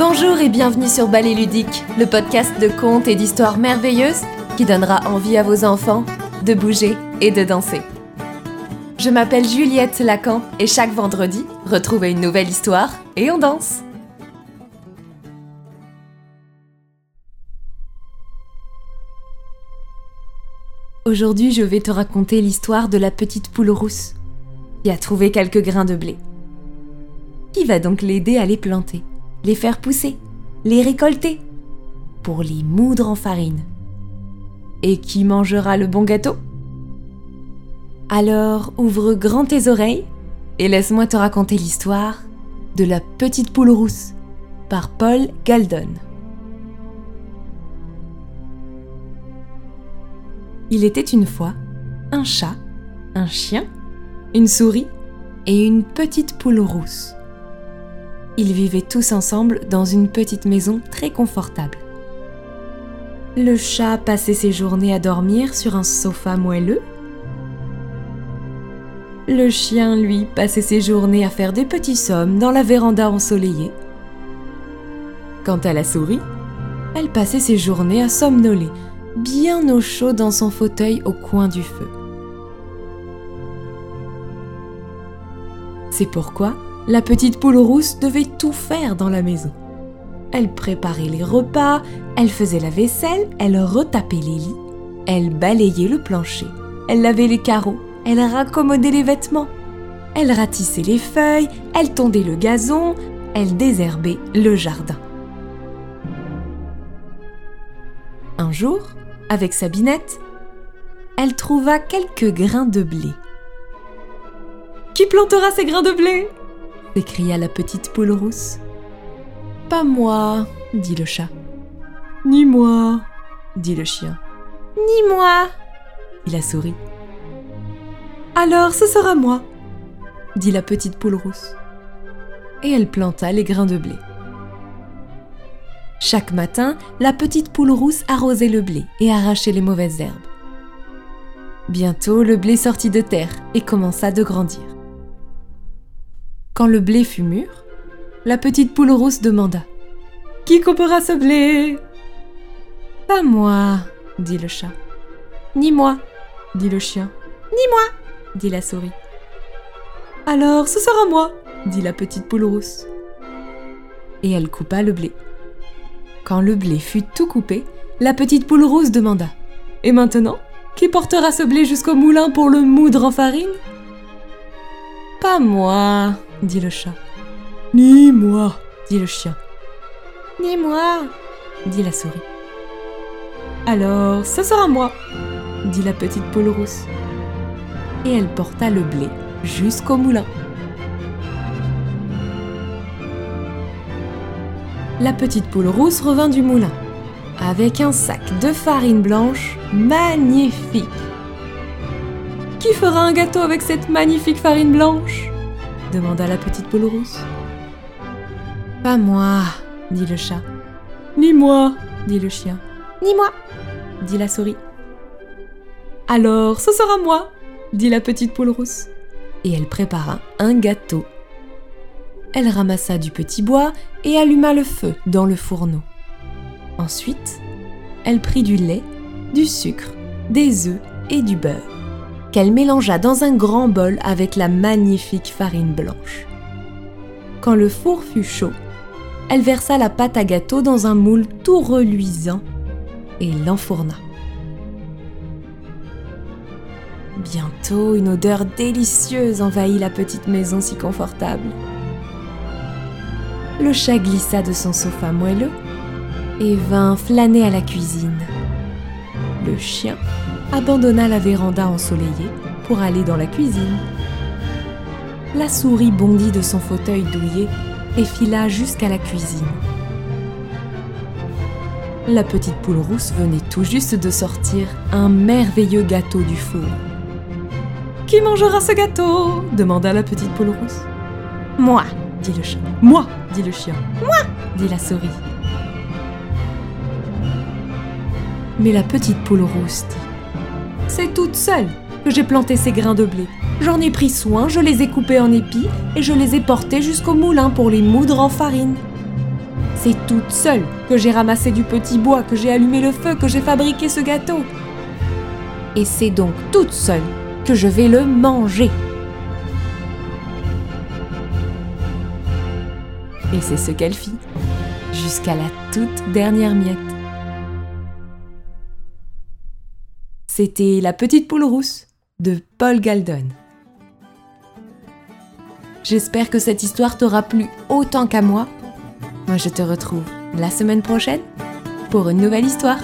Bonjour et bienvenue sur Ballet Ludique, le podcast de contes et d'histoires merveilleuses qui donnera envie à vos enfants de bouger et de danser. Je m'appelle Juliette Lacan et chaque vendredi, retrouvez une nouvelle histoire et on danse. Aujourd'hui, je vais te raconter l'histoire de la petite poule rousse qui a trouvé quelques grains de blé. Qui va donc l'aider à les planter, les faire pousser, les récolter pour les moudre en farine. Et qui mangera le bon gâteau? Alors ouvre grand tes oreilles et laisse-moi te raconter l'histoire de la petite poule rousse par Paul Galdon. Il était une fois un chat, un chien, une souris et une petite poule rousse. Ils vivaient tous ensemble dans une petite maison très confortable. Le chat passait ses journées à dormir sur un sofa moelleux. Le chien, lui, passait ses journées à faire des petits sommes dans la véranda ensoleillée. Quant à la souris, elle passait ses journées à somnoler bien au chaud dans son fauteuil au coin du feu. C'est pourquoi la petite poule rousse devait tout faire dans la maison. Elle préparait les repas, elle faisait la vaisselle, elle retapait les lits, elle balayait le plancher, elle lavait les carreaux, elle raccommodait les vêtements, elle ratissait les feuilles, elle tondait le gazon, elle désherbait le jardin. Un jour, avec sa binette, elle trouva quelques grains de blé. Qui plantera ces grains de blé? S'écria la petite poule rousse. Pas moi, dit le chat. Ni moi, dit le chien. Ni moi, dit la souris. Alors ce sera moi, dit la petite poule rousse. Et elle planta les grains de blé. Chaque matin, la petite poule rousse arrosait le blé et arrachait les mauvaises herbes. Bientôt, le blé sortit de terre et commença de grandir. Quand le blé fut mûr, la petite poule rousse demanda Qui coupera ce blé Pas moi, dit le chat. Ni moi, dit le chien. Ni moi, dit la souris. Alors ce sera moi, dit la petite poule rousse. Et elle coupa le blé. Quand le blé fut tout coupé, la petite poule rousse demanda Et maintenant, qui portera ce blé jusqu'au moulin pour le moudre en farine Pas moi, dit le chat. Ni moi, dit le chien. Ni moi, dit la souris. Alors, ce sera moi, dit la petite poule rousse. Et elle porta le blé jusqu'au moulin. la petite poule rousse revint du moulin avec un sac de farine blanche magnifique. Qui fera un gâteau avec cette magnifique farine blanche? Demanda la petite poule rousse. Pas moi, dit le chat. Ni moi, dit le chien. Ni moi, dit la souris. Alors, ce sera moi, dit la petite poule rousse. Et elle prépara un gâteau elle ramassa du petit bois et alluma le feu dans le fourneau. Ensuite, elle prit du lait, du sucre, des œufs et du beurre, qu'elle mélangea dans un grand bol avec la magnifique farine blanche. Quand le four fut chaud, elle versa la pâte à gâteau dans un moule tout reluisant et l'enfourna. Bientôt, une odeur délicieuse envahit la petite maison si confortable le chat glissa de son sofa moelleux et vint flâner à la cuisine. Le chien abandonna la véranda ensoleillée pour aller dans la cuisine. La souris bondit de son fauteuil douillet et fila jusqu'à la cuisine. La petite poule rousse venait tout juste de sortir un merveilleux gâteau du four. Qui mangera ce gâteau? demanda la petite poule rousse. Moi, dit le chat. Moi, dit le chien. Moi, dit la souris. Mais la petite poule rousse C'est toute seule que j'ai planté ces grains de blé. J'en ai pris soin, je les ai coupés en épis et je les ai portés jusqu'au moulin pour les moudre en farine. C'est toute seule que j'ai ramassé du petit bois, que j'ai allumé le feu, que j'ai fabriqué ce gâteau. Et c'est donc toute seule que je vais le manger. Et c'est ce qu'elle fit, jusqu'à la toute dernière miette. C'était La petite poule rousse de Paul Galdon. J'espère que cette histoire t'aura plu autant qu'à moi. Moi, je te retrouve la semaine prochaine pour une nouvelle histoire.